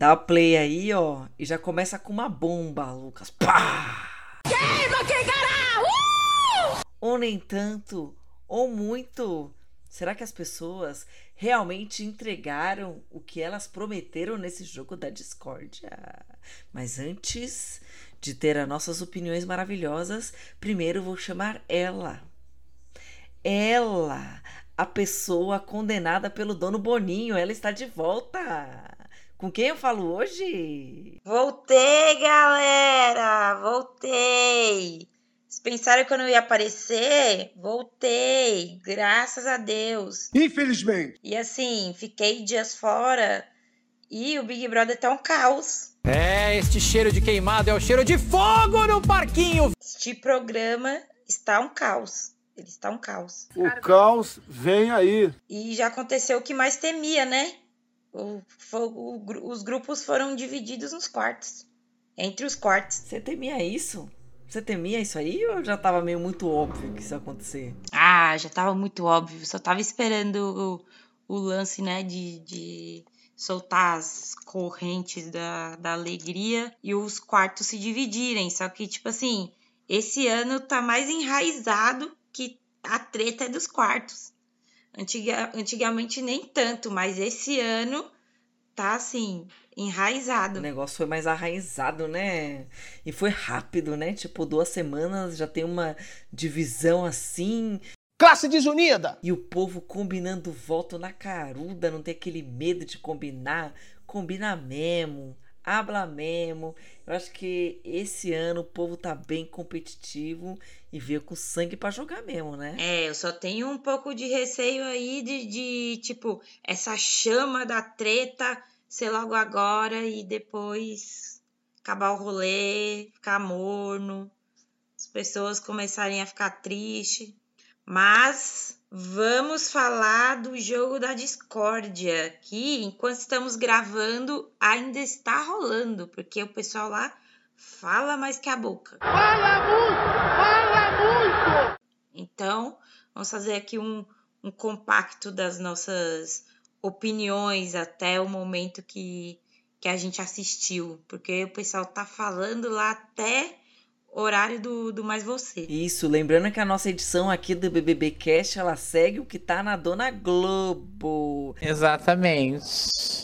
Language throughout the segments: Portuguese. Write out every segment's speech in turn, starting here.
Dá play aí, ó. E já começa com uma bomba, Lucas. Pá! Queima quem Ou nem tanto, ou muito. Será que as pessoas realmente entregaram o que elas prometeram nesse jogo da discórdia? Mas antes de ter as nossas opiniões maravilhosas, primeiro vou chamar ela. Ela, a pessoa condenada pelo dono Boninho, ela está de volta. Com quem eu falo hoje? Voltei, galera! Voltei! Vocês pensaram que eu não ia aparecer? Voltei! Graças a Deus! Infelizmente. E assim, fiquei dias fora e o Big Brother tá um caos. É, este cheiro de queimado é o cheiro de fogo no parquinho. Este programa está um caos. Ele está um caos. O caos vem aí. E já aconteceu o que mais temia, né? O, o os grupos foram divididos nos quartos. Entre os quartos. Você temia isso? Você temia isso aí ou já tava meio muito óbvio que isso ia acontecer? Ah, já tava muito óbvio. Só tava esperando o, o lance, né, de, de soltar as correntes da, da alegria e os quartos se dividirem. Só que, tipo assim, esse ano tá mais enraizado que a treta é dos quartos. Antiga, antigamente nem tanto, mas esse ano tá assim, O enraizado. negócio foi mais arraizado, né? E foi rápido, né? Tipo, duas semanas já tem uma divisão assim. Classe desunida. E o povo combinando voto na caruda, não tem aquele medo de combinar. Combina mesmo, habla mesmo. Eu acho que esse ano o povo tá bem competitivo e veio com sangue pra jogar mesmo, né? É, eu só tenho um pouco de receio aí de, de, tipo, essa chama da treta ser logo agora e depois acabar o rolê, ficar morno, as pessoas começarem a ficar tristes. Mas vamos falar do jogo da discórdia, que enquanto estamos gravando ainda está rolando, porque o pessoal lá fala mais que a boca. Então, vamos fazer aqui um, um compacto das nossas opiniões até o momento que, que a gente assistiu. Porque o pessoal tá falando lá até horário do, do Mais Você. Isso, lembrando que a nossa edição aqui do BBB Cast, ela segue o que tá na Dona Globo. Exatamente.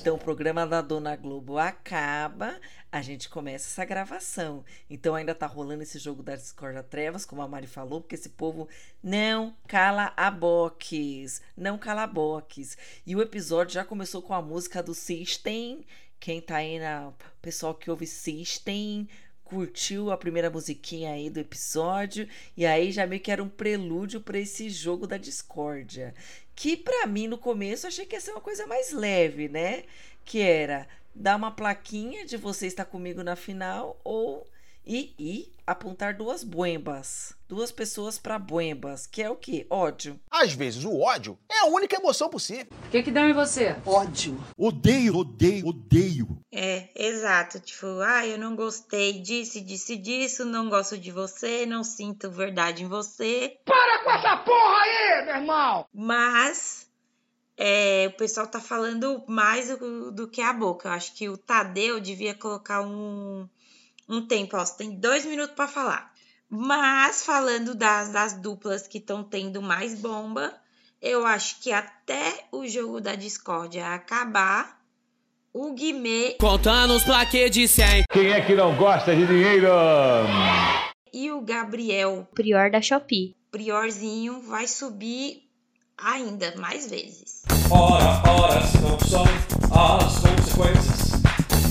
Então o programa da Dona Globo acaba, a gente começa essa gravação. Então ainda tá rolando esse jogo da Discordia Trevas, como a Mari falou, porque esse povo não cala a boques, não cala a boques. E o episódio já começou com a música do System. Quem tá aí na pessoal que ouve System, curtiu a primeira musiquinha aí do episódio e aí já meio que era um prelúdio para esse jogo da discórdia, que pra mim no começo achei que ia ser uma coisa mais leve, né? Que era dar uma plaquinha de você estar comigo na final ou e, e apontar duas buembas, duas pessoas para buembas, que é o que? Ódio. Às vezes o ódio é a única emoção possível. O que que deu em você? Ódio. Odeio, odeio, odeio. É, exato. Tipo, ah, eu não gostei disso, disso, disso, não gosto de você, não sinto verdade em você. Para com essa porra aí, meu irmão. Mas é, o pessoal tá falando mais do, do que a boca. Eu acho que o Tadeu devia colocar um, um tempo. Ó, você tem dois minutos pra falar. Mas falando das, das duplas que estão tendo mais bomba, eu acho que até o jogo da discórdia acabar, o Guimê Contando os plaquês de 100. Quem é que não gosta de dinheiro? e o Gabriel Prior da Shopee. Priorzinho vai subir ainda mais vezes. Ora, ora, se não são as consequências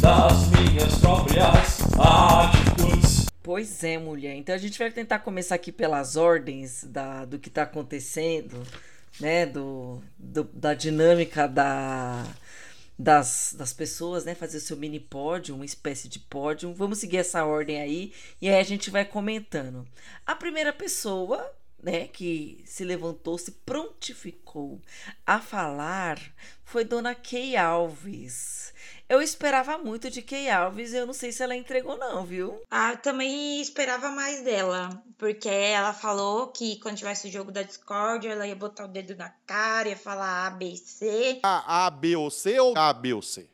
das minhas próprias atitudes. Pois é, mulher. Então a gente vai tentar começar aqui pelas ordens da, do que tá acontecendo, né? Do, do- da dinâmica da, das, das pessoas, né? Fazer o seu mini pódio, uma espécie de pódio. Vamos seguir essa ordem aí e aí a gente vai comentando. A primeira pessoa, né, que se levantou, se prontificou a falar foi Dona Kay Alves. Eu esperava muito de Kay Alves e eu não sei se ela entregou, não, viu? Ah, eu também esperava mais dela. Porque ela falou que quando tivesse o jogo da Discord, ela ia botar o dedo na cara, ia falar A, B, C. A, A, B ou C ou A, B ou C?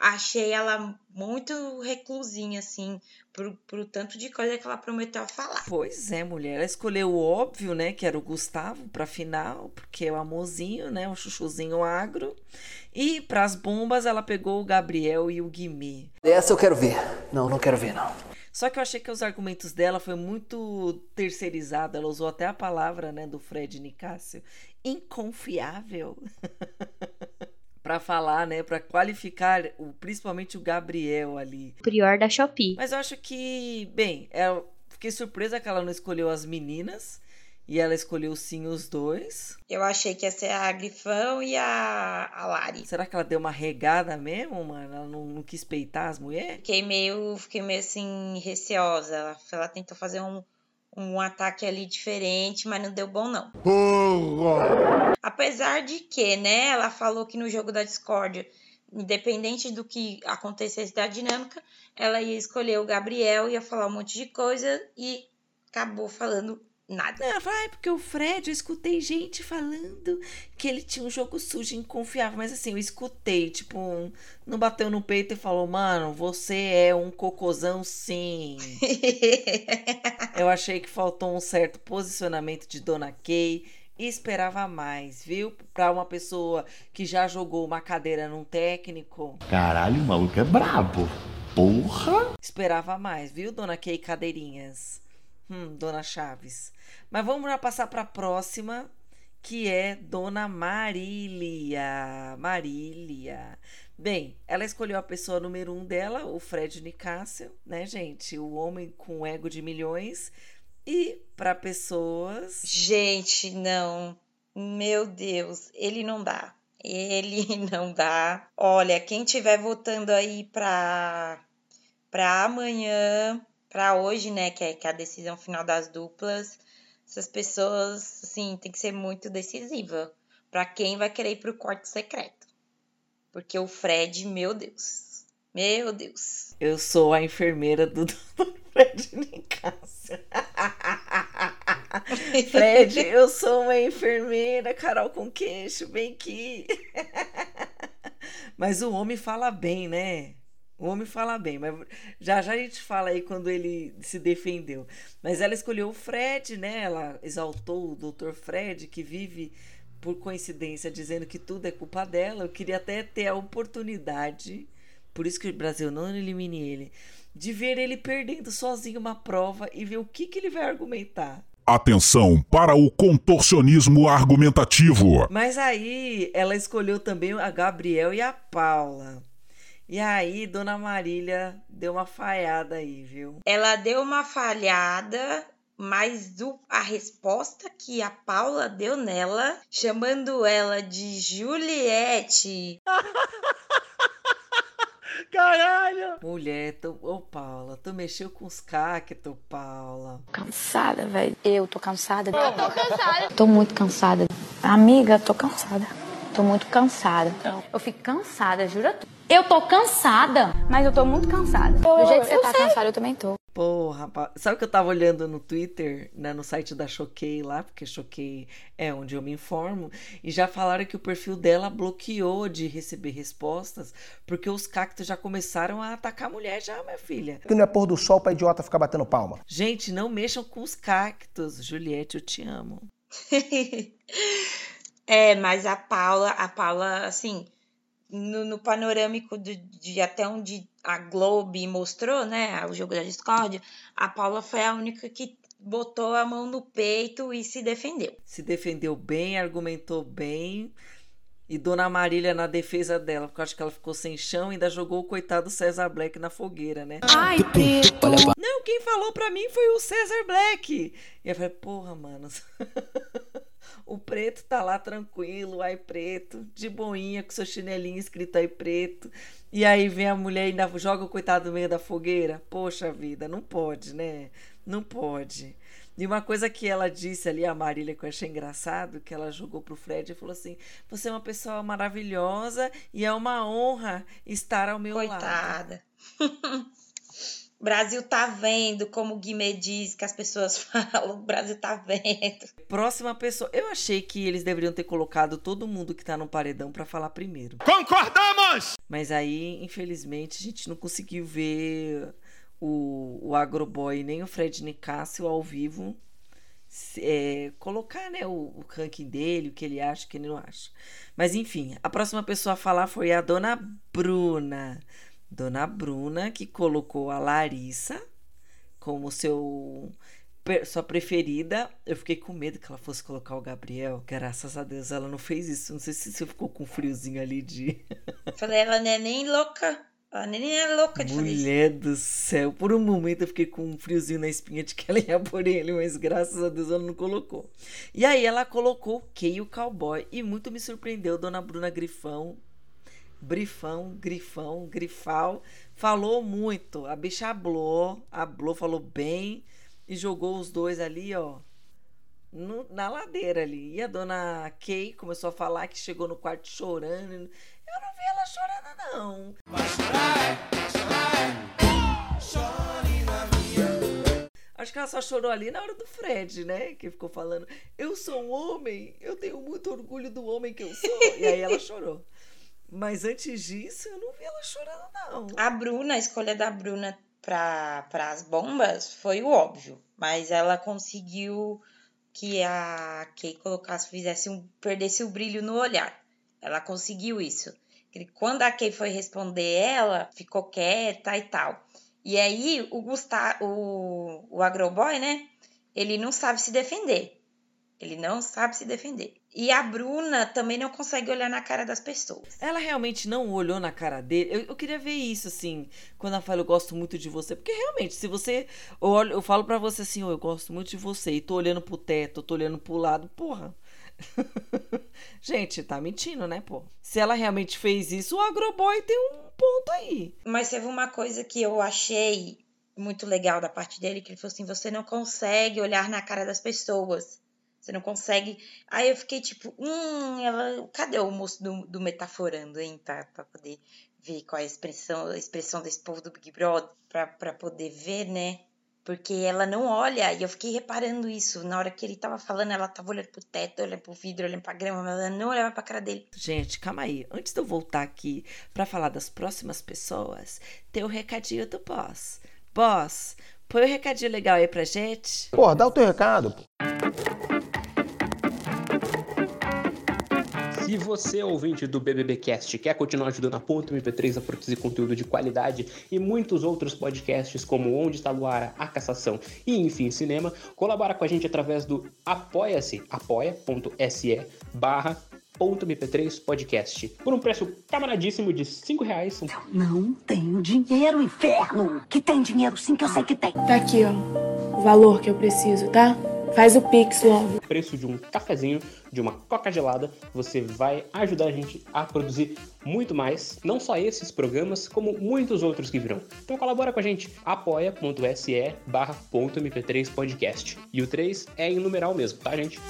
Achei ela muito reclusinha, assim, pro, pro tanto de coisa que ela prometeu falar. Pois é, mulher. Ela escolheu o óbvio, né? Que era o Gustavo pra final, porque é o amorzinho, né? O chuchuzinho agro. E pras bombas, ela pegou o Gabriel e o Guimê. Essa eu quero ver. Não, não quero ver, não. Só que eu achei que os argumentos dela foi muito terceirizado. Ela usou até a palavra, né, do Fred Nicásio, inconfiável. para falar, né, para qualificar o, principalmente o Gabriel ali. Prior da Shopee. Mas eu acho que, bem, eu fiquei surpresa que ela não escolheu as meninas e ela escolheu sim os dois. Eu achei que ia ser a Grifão e a, a Lari. Será que ela deu uma regada mesmo, mano? Ela não, não quis peitar as mulheres? Fiquei meio, fiquei meio assim, receosa. Ela, ela tentou fazer um, um ataque ali diferente, mas não deu bom não. Apesar de que, né, ela falou que no jogo da Discord, independente do que acontecesse da dinâmica, ela ia escolher o Gabriel, ia falar um monte de coisa e acabou falando nada. Ela falou, ah, é porque o Fred, eu escutei gente falando que ele tinha um jogo sujo e inconfiável. Mas assim, eu escutei, tipo, um, não bateu no peito e falou, mano, você é um cocôzão sim. eu achei que faltou um certo posicionamento de Dona Kay e esperava mais, viu? Pra uma pessoa que já jogou uma cadeira num técnico. Caralho, o maluco é brabo. Porra! Esperava mais, viu, Dona Kay Cadeirinhas? Hum, Dona Chaves. Mas vamos já passar para a próxima, que é Dona Marília. Marília. Bem, ela escolheu a pessoa número um dela, o Fred Nicásio, né, gente? O homem com ego de milhões. E para pessoas. Gente, não. Meu Deus, ele não dá. Ele não dá. Olha, quem tiver votando aí para para amanhã, para hoje, né, que é, que é a decisão final das duplas, essas pessoas, assim, tem que ser muito decisiva para quem vai querer ir pro quarto secreto. Porque o Fred, meu Deus. Meu Deus. Eu sou a enfermeira do Dr. Fred Nicásio. Fred, eu sou uma enfermeira, Carol com queixo, bem aqui. Mas o homem fala bem, né? O homem fala bem, mas já já a gente fala aí quando ele se defendeu. Mas ela escolheu o Fred, né? Ela exaltou o Dr. Fred, que vive, por coincidência, dizendo que tudo é culpa dela. Eu queria até ter a oportunidade, por isso que o Brasil não elimine ele, de ver ele perdendo sozinho uma prova e ver o que, que ele vai argumentar. Atenção para o contorcionismo argumentativo. Mas aí ela escolheu também a Gabriel e a Paula. E aí, Dona Marília deu uma falhada aí, viu? Ela deu uma falhada, mas o, a resposta que a Paula deu nela, chamando ela de Juliette. Caralho! Mulher, tu, ô Paula, tu mexeu com os cactos, Paula. Cansada, velho. Eu tô cansada. Eu tô cansada. tô muito cansada. Amiga, tô cansada. Tô muito cansada. Eu fico cansada, jura? Eu tô cansada, mas eu tô muito cansada. Do jeito que você tá cansada, eu também tô. Pô, rapaz, sabe que eu tava olhando no Twitter, né, no site da Choquei lá, porque Choquei é onde eu me informo, e já falaram que o perfil dela bloqueou de receber respostas, porque os cactos já começaram a atacar a mulher já, minha filha. Que não é pôr do sol pra idiota ficar batendo palma. Gente, não mexam com os cactos. Juliette, eu te amo. é, mas a Paula, a Paula, assim, no, no panorâmico de, de, até onde a Globo mostrou, né, o jogo da Discord, a Paula foi a única que botou a mão no peito e se defendeu. Se defendeu bem, argumentou bem. E Dona Marília na defesa dela, porque eu acho que ela ficou sem chão e ainda jogou o coitado César Black na fogueira, né? Ai, Preto! Não, quem falou pra mim foi o César Black. E eu falei, porra, mano. O preto tá lá tranquilo, ai preto, de boinha, com seu chinelinho escrito aí preto. E aí vem a mulher e ainda joga o coitado no meio da fogueira. Poxa vida, não pode, né? Não pode. E uma coisa que ela disse ali, a Marília, que eu achei engraçado, que ela jogou pro Fred e falou assim: Você é uma pessoa maravilhosa e é uma honra estar ao meu Coitada. lado. Coitada. Brasil tá vendo, como o Guimê diz que as pessoas falam, o Brasil tá vendo. Próxima pessoa. Eu achei que eles deveriam ter colocado todo mundo que tá no paredão para falar primeiro. Concordamos! Mas aí, infelizmente, a gente não conseguiu ver o, o Agroboy nem o Fred Nicásio ao vivo é, colocar né, o, o ranking dele, o que ele acha, o que ele não acha. Mas enfim, a próxima pessoa a falar foi a dona Bruna. Dona Bruna, que colocou a Larissa como seu sua preferida. Eu fiquei com medo que ela fosse colocar o Gabriel. Graças a Deus ela não fez isso. Não sei se você ficou com um friozinho ali de. Falei, ela não é nem louca. A neném é louca de Mulher do céu. Por um momento eu fiquei com um friozinho na espinha de que ela ia por ele, mas graças a Deus ela não colocou. E aí ela colocou Kay o cowboy. E muito me surpreendeu, Dona Bruna Grifão. Brifão, grifão, grifal. Falou muito. A bicha hablou, hablou, falou bem. E jogou os dois ali, ó. No, na ladeira ali. E a dona Kay começou a falar que chegou no quarto chorando. Eu não vi ela chorando, não. Vai chorar, vai chorar. Acho que ela só chorou ali na hora do Fred, né? Que ficou falando: Eu sou um homem, eu tenho muito orgulho do homem que eu sou. E aí ela chorou. Mas antes disso, eu não vi ela chorando, não. A Bruna, a escolha da Bruna para as bombas foi o óbvio. Mas ela conseguiu que a Kay colocasse, fizesse um, perdesse o brilho no olhar. Ela conseguiu isso. Quando a Kay foi responder ela, ficou quieta e tal. E aí o Gustavo, o, o Agroboy, né? Ele não sabe se defender. Ele não sabe se defender. E a Bruna também não consegue olhar na cara das pessoas. Ela realmente não olhou na cara dele. Eu, eu queria ver isso, assim, quando ela fala, eu gosto muito de você. Porque realmente, se você. Eu, olho, eu falo para você assim, oh, eu gosto muito de você, e tô olhando pro teto, tô olhando pro lado, porra. Gente, tá mentindo, né, pô? Se ela realmente fez isso, o Agroboy tem um ponto aí. Mas teve uma coisa que eu achei muito legal da parte dele, que ele falou assim: você não consegue olhar na cara das pessoas. Você não consegue. Aí eu fiquei tipo, hum, ela. Cadê o moço do, do metaforando, hein? Pra, pra poder ver qual é a expressão, a expressão desse povo do Big Brother, pra, pra poder ver, né? Porque ela não olha, e eu fiquei reparando isso. Na hora que ele tava falando, ela tava olhando pro teto, olhando pro vidro, olhando pra grama, mas ela não olhava pra cara dele. Gente, calma aí. Antes de eu voltar aqui para falar das próximas pessoas, tem o um recadinho do boss. Boss, põe um recadinho legal aí pra gente. Pô, dá o teu recado, pô. Se você, ouvinte do BBBcast, quer continuar ajudando a Ponto MP3 a produzir conteúdo de qualidade e muitos outros podcasts como Onde Está Luara, A Cassação e Enfim Cinema, colabora com a gente através do apoia-se, apoia.se barra ponto MP3 Podcast. Por um preço camaradíssimo de 5 reais. Não tenho dinheiro, inferno! Que tem dinheiro sim, que eu sei que tem. Tá aqui, ó. O valor que eu preciso, tá? Faz o Pix logo. Preço de um cafezinho, de uma coca gelada, você vai ajudar a gente a produzir muito mais, não só esses programas, como muitos outros que virão. Então colabora com a gente, apoia.se barra .mp3 podcast. E o 3 é em numeral mesmo, tá, gente?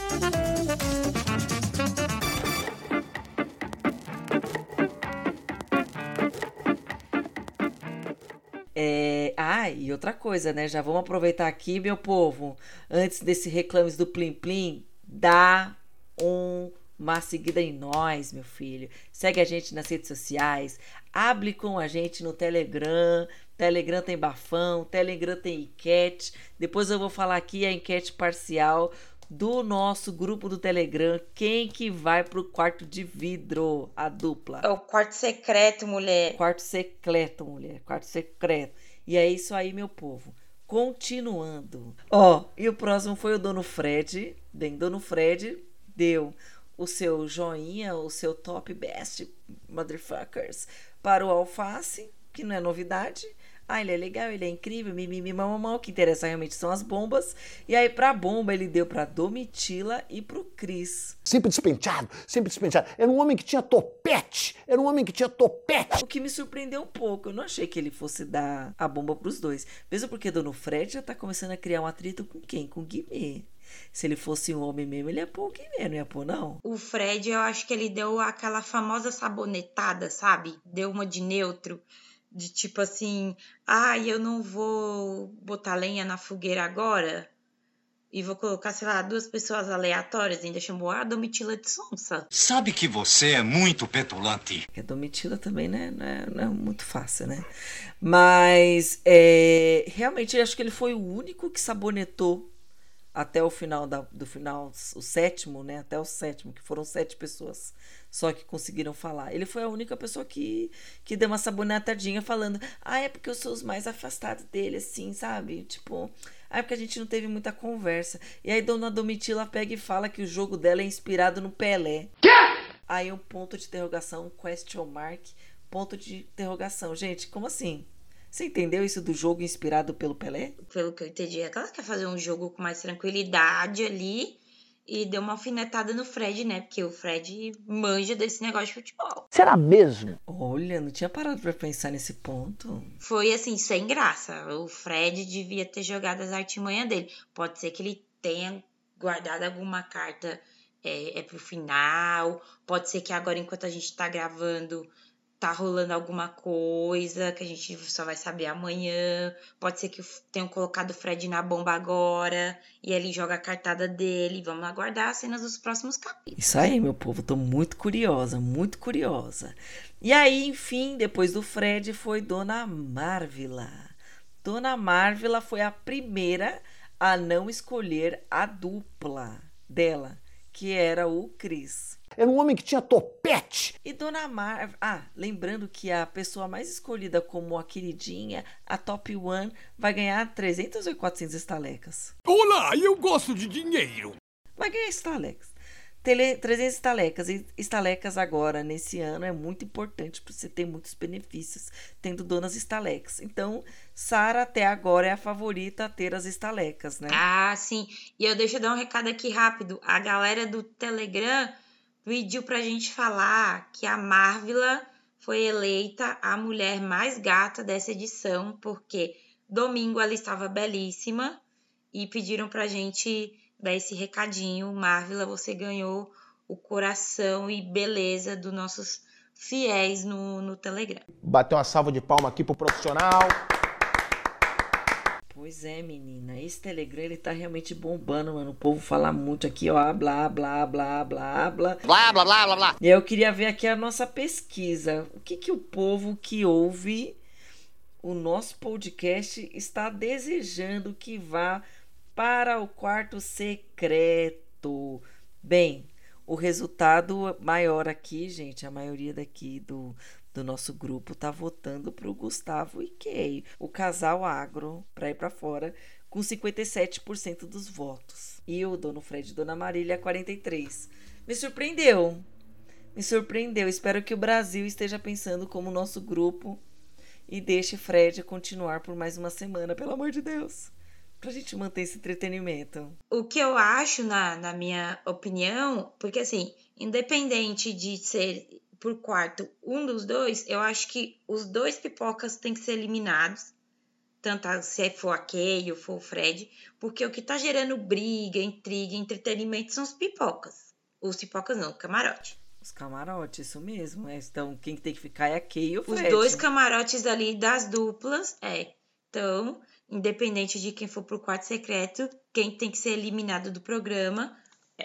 Ah, e outra coisa, né? Já vamos aproveitar aqui, meu povo, antes desse reclames do Plim Plim, dá um, uma seguida em nós, meu filho. Segue a gente nas redes sociais, hable com a gente no Telegram. Telegram tem bafão, Telegram tem enquete. Depois eu vou falar aqui a enquete parcial do nosso grupo do Telegram. Quem que vai pro quarto de vidro? A dupla. É o quarto secreto, mulher. Quarto secreto, mulher. Quarto secreto. E é isso aí, meu povo. Continuando. Ó, oh, e o próximo foi o Dono Fred. Bem, Dono Fred deu o seu joinha, o seu top best motherfuckers para o Alface, que não é novidade. Ah, ele é legal, ele é incrível, mimimi, mamamão. O que interessa realmente são as bombas. E aí, pra bomba, ele deu pra Domitila e pro Cris. Sempre despenteado, sempre despenteado. Era um homem que tinha topete. Era um homem que tinha topete. O que me surpreendeu um pouco. Eu não achei que ele fosse dar a bomba pros dois. Mesmo porque Dono Fred já tá começando a criar um atrito com quem? Com o Guimê. Se ele fosse um homem mesmo, ele ia pôr o Guimê, não ia pôr, não? O Fred, eu acho que ele deu aquela famosa sabonetada, sabe? Deu uma de neutro de tipo assim, ah, eu não vou botar lenha na fogueira agora e vou colocar, sei lá, duas pessoas aleatórias, ainda chamou a Domitila de Sonsa. Sabe que você é muito petulante. A Domitila também, né, não é, não é muito fácil, né? Mas, é, realmente, eu acho que ele foi o único que sabonetou até o final da, do final, o sétimo, né? Até o sétimo, que foram sete pessoas só que conseguiram falar. Ele foi a única pessoa que, que deu uma sabonetadinha falando, ah, é porque eu sou os mais afastados dele, assim, sabe? Tipo, ah, é porque a gente não teve muita conversa. E aí Dona Domitila pega e fala que o jogo dela é inspirado no Pelé. Aí um ponto de interrogação, um question mark, ponto de interrogação. Gente, como assim? Você entendeu isso do jogo inspirado pelo Pelé? Pelo que eu entendi, é que ela quer fazer um jogo com mais tranquilidade ali e deu uma alfinetada no Fred, né? Porque o Fred manja desse negócio de futebol. Será mesmo? Olha, não tinha parado pra pensar nesse ponto. Foi assim, sem graça. O Fred devia ter jogado as artimanhas dele. Pode ser que ele tenha guardado alguma carta é, é pro final. Pode ser que agora, enquanto a gente tá gravando, tá rolando alguma coisa que a gente só vai saber amanhã. Pode ser que tenham colocado o Fred na bomba agora e ele joga a cartada dele. Vamos aguardar as cenas dos próximos capítulos. Isso aí, meu povo, tô muito curiosa, muito curiosa. E aí, enfim, depois do Fred foi Dona Marvila. Dona Marvila foi a primeira a não escolher a dupla dela, que era o Chris. Era um homem que tinha topete. E Dona Mar... Ah, lembrando que a pessoa mais escolhida como a queridinha, a top one, vai ganhar 300 ou 400 estalecas. Olá, eu gosto de dinheiro. Vai ganhar estalecas. Tele, 300 estalecas. E estalecas agora, nesse ano, é muito importante para você ter muitos benefícios tendo donas estalecas. Então, Sara até agora é a favorita a ter as estalecas, né? Ah, sim. E eu deixo eu dar um recado aqui rápido. A galera do Telegram pediu pra gente falar que a Marvila foi eleita a mulher mais gata dessa edição, porque domingo ela estava belíssima e pediram pra gente dar esse recadinho. Marvila, você ganhou o coração e beleza dos nossos fiéis no, no Telegram. Bateu uma salva de palma aqui pro profissional. Pois é, menina. Esse Telegram, ele tá realmente bombando, mano. O povo fala muito aqui, ó. Blá, blá, blá, blá, blá. Blá, blá, blá, blá, blá. E eu queria ver aqui a nossa pesquisa. O que que o povo que ouve o nosso podcast está desejando que vá para o quarto secreto? Bem, o resultado maior aqui, gente, a maioria daqui do, do nosso grupo tá votando pro Gustavo e Kay, o casal agro, para ir para fora, com 57% dos votos. E o dono Fred e Dona Marília, 43%. Me surpreendeu. Me surpreendeu. Espero que o Brasil esteja pensando como nosso grupo e deixe Fred continuar por mais uma semana, pelo amor de Deus. Pra gente manter esse entretenimento. O que eu acho, na, na minha opinião, porque assim, independente de ser por quarto um dos dois, eu acho que os dois pipocas têm que ser eliminados. Tanto se for a Kay ou for o Fred, porque o que tá gerando briga, intriga, entretenimento são os pipocas. Os pipocas não, camarote. Os camarotes, isso mesmo. É. Então, quem tem que ficar é a Kay e o Fred. Os dois camarotes ali das duplas, é. Então, independente de quem for pro quarto secreto, quem tem que ser eliminado do programa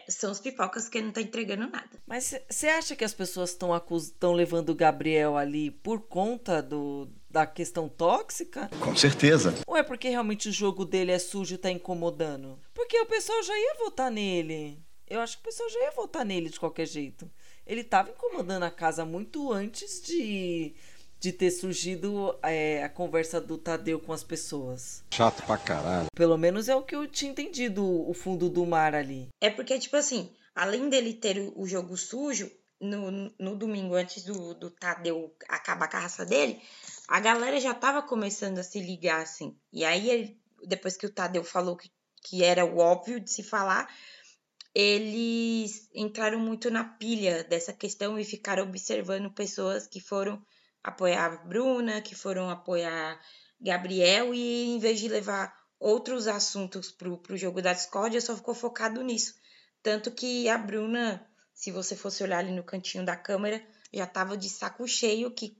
são os pipocas que não tá entregando nada. Mas você acha que as pessoas estão acus... levando o Gabriel ali por conta do da questão tóxica? Com certeza. Ou é porque realmente o jogo dele é sujo e tá incomodando? Porque o pessoal já ia votar nele. Eu acho que o pessoal já ia votar nele de qualquer jeito. Ele tava incomodando a casa muito antes de de ter surgido é, a conversa do Tadeu com as pessoas. Chato pra caralho. Pelo menos é o que eu tinha entendido, o fundo do mar ali. É porque, tipo assim, além dele ter o jogo sujo, no, no domingo, antes do, do Tadeu acabar a raça dele, a galera já tava começando a se ligar, assim. E aí, ele, depois que o Tadeu falou que, que era o óbvio de se falar, eles entraram muito na pilha dessa questão e ficaram observando pessoas que foram apoiar a Bruna, que foram apoiar Gabriel, e em vez de levar outros assuntos pro, pro jogo da discórdia, só ficou focado nisso. Tanto que a Bruna, se você fosse olhar ali no cantinho da câmera, já tava de saco cheio que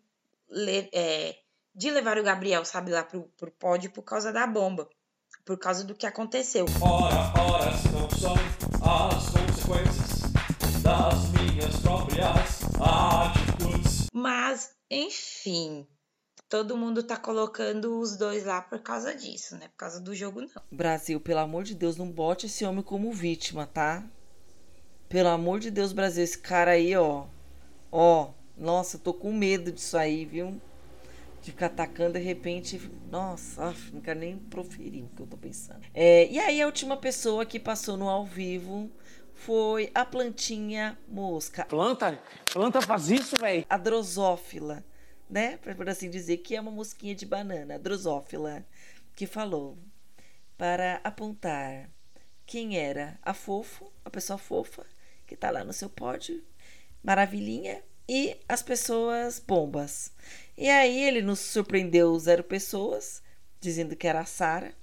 é, de levar o Gabriel, sabe, lá pro, pro pódio por causa da bomba. Por causa do que aconteceu. Ora, ora, não são as consequências das minhas. Mas, enfim, todo mundo tá colocando os dois lá por causa disso, né? Por causa do jogo, não. Brasil, pelo amor de Deus, não bote esse homem como vítima, tá? Pelo amor de Deus, Brasil, esse cara aí, ó. Ó, nossa, tô com medo disso aí, viu? De ficar atacando de repente. Nossa, não quero nem proferir o que eu tô pensando. É, e aí, a última pessoa que passou no ao vivo foi a plantinha mosca. Planta? Planta faz isso, velho? A drosófila, né? Por assim dizer, que é uma mosquinha de banana, a drosófila, que falou para apontar quem era a fofo, a pessoa fofa, que tá lá no seu pódio, maravilhinha, e as pessoas bombas. E aí ele nos surpreendeu zero pessoas, dizendo que era a Sara,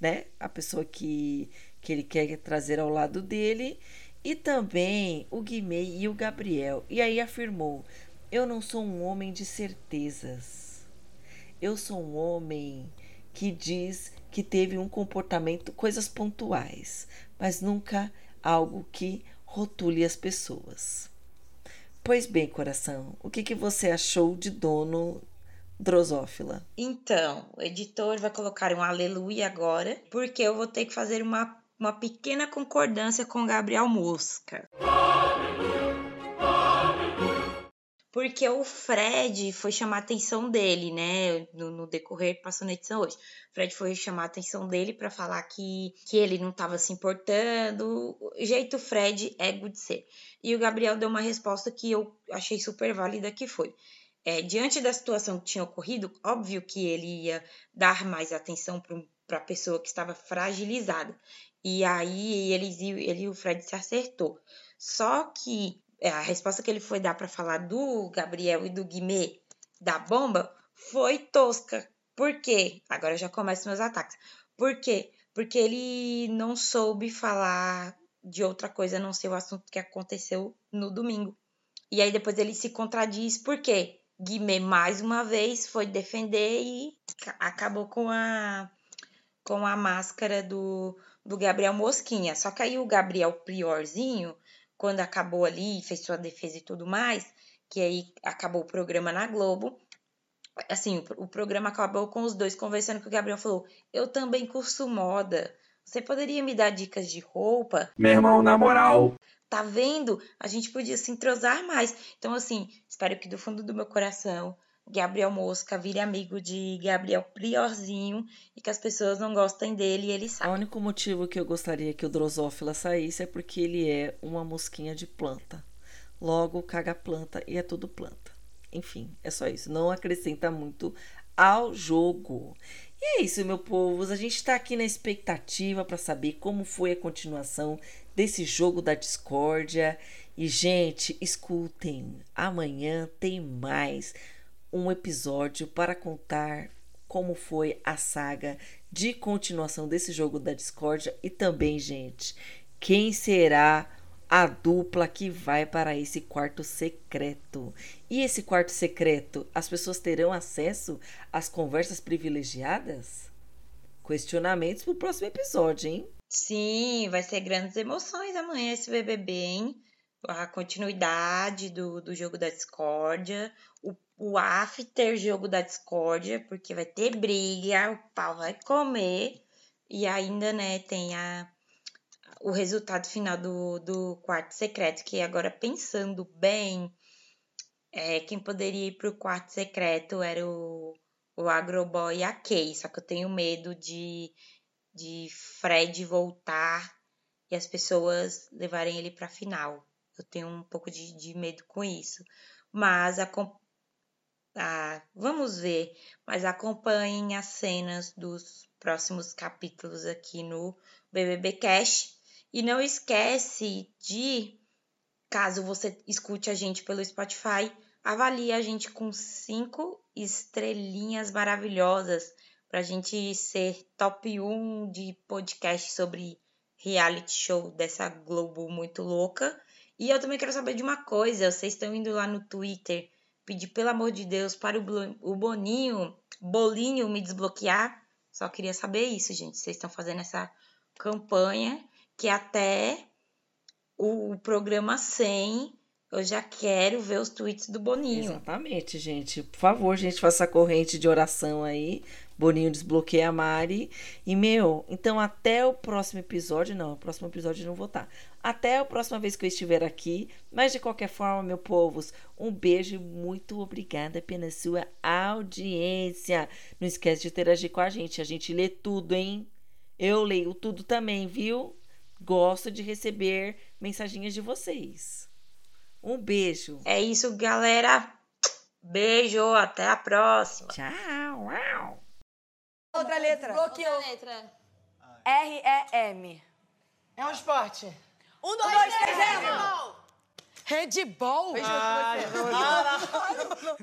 né? A pessoa que, que ele quer trazer ao lado dele. E também o Guimê e o Gabriel. E aí afirmou: Eu não sou um homem de certezas. Eu sou um homem que diz que teve um comportamento, coisas pontuais, mas nunca algo que rotule as pessoas. Pois bem, coração, o que, que você achou de Dono Drosófila? Então, o editor vai colocar um aleluia agora, porque eu vou ter que fazer uma, uma pequena concordância com Gabriel Mosca. Porque o Fred foi chamar a atenção dele, né? No, no decorrer, passou na edição hoje. O Fred foi chamar a atenção dele para falar que, que ele não estava se importando. O jeito Fred, ego de ser. E o Gabriel deu uma resposta que eu achei super válida, que foi. É, diante da situação que tinha ocorrido, óbvio que ele ia dar mais atenção para a pessoa que estava fragilizada. E aí ele, e o Fred se acertou. Só que é, a resposta que ele foi dar para falar do Gabriel e do Guimê da bomba foi tosca. Por quê? Agora já começam meus ataques. Por quê? Porque ele não soube falar de outra coisa a não ser o assunto que aconteceu no domingo. E aí depois ele se contradiz por quê? Guimê mais uma vez foi defender e acabou com a com a máscara do, do Gabriel Mosquinha. Só que aí o Gabriel Priorzinho quando acabou ali, fez sua defesa e tudo mais, que aí acabou o programa na Globo. Assim, o, o programa acabou com os dois conversando que o Gabriel falou: Eu também curso moda. Você poderia me dar dicas de roupa? Meu irmão, na moral. Tá vendo? A gente podia se entrosar mais. Então, assim, espero que do fundo do meu coração Gabriel Mosca vire amigo de Gabriel Priorzinho e que as pessoas não gostem dele e ele sabe. O único motivo que eu gostaria que o Drosófila saísse é porque ele é uma mosquinha de planta. Logo, caga planta e é tudo planta. Enfim, é só isso. Não acrescenta muito ao jogo. E é isso, meu povo. A gente está aqui na expectativa para saber como foi a continuação desse jogo da discórdia. E, gente, escutem. Amanhã tem mais um episódio para contar como foi a saga de continuação desse jogo da discórdia e também, gente, quem será a dupla que vai para esse quarto secreto. E esse quarto secreto, as pessoas terão acesso às conversas privilegiadas? Questionamentos para o próximo episódio, hein? Sim, vai ser grandes emoções amanhã esse BBB, hein? A continuidade do, do jogo da discórdia, o after jogo da discórdia, porque vai ter briga, o pau vai comer, e ainda, né, tem a, o resultado final do, do quarto secreto, que agora pensando bem, é, quem poderia ir pro quarto secreto era o, o Agroboy e a Kay, só que eu tenho medo de, de Fred voltar e as pessoas levarem ele pra final. Eu tenho um pouco de, de medo com isso. Mas a, Ah, vamos ver. Mas acompanhem as cenas dos próximos capítulos aqui no BBB Cash. E não esquece de, caso você escute a gente pelo Spotify, avalie a gente com cinco estrelinhas maravilhosas para a gente ser top 1 de podcast sobre reality show dessa Globo muito louca. E eu também quero saber de uma coisa: vocês estão indo lá no Twitter pedir, pelo amor de Deus, para o Boninho, Bolinho me desbloquear? Só queria saber isso, gente. Vocês estão fazendo essa campanha que até o programa 100 eu já quero ver os tweets do Boninho. Exatamente, gente. Por favor, gente, faça a corrente de oração aí. Boninho desbloqueia a Mari. E, meu, então até o próximo episódio. Não, o próximo episódio não vou estar. Até a próxima vez que eu estiver aqui. Mas de qualquer forma, meu povos, um beijo e muito obrigada pela sua audiência. Não esquece de interagir com a gente. A gente lê tudo, hein? Eu leio tudo também, viu? Gosto de receber mensaginhas de vocês. Um beijo. É isso, galera. Beijo, até a próxima. Tchau. Outra letra. Bloqueou. Outra letra. R-E-M. É um esporte. Um, dois, dois três, handball. Handball? Ah,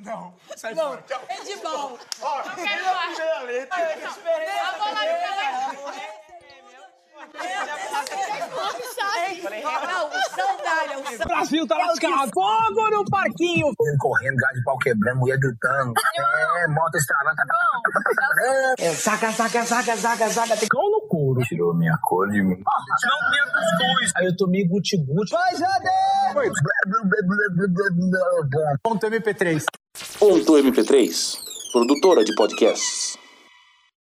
não, não, sai fora. Tchau. Handball. Ó, eu quero a letra. Eu esperei. A bola Não, o. Brasil tá lascado. Fogo no parquinho. Correndo, gás de pau quebrando, mulher gritando. É, moto estralando. É, saca, saca, saca, saca, saca. Tem cão no couro. Tirou minha cor de mim. Não tinha cuscuz. Aí eu tomei guti-guti. Vai, Jade! Ponto MP3. Ponto MP3, produtora de podcasts.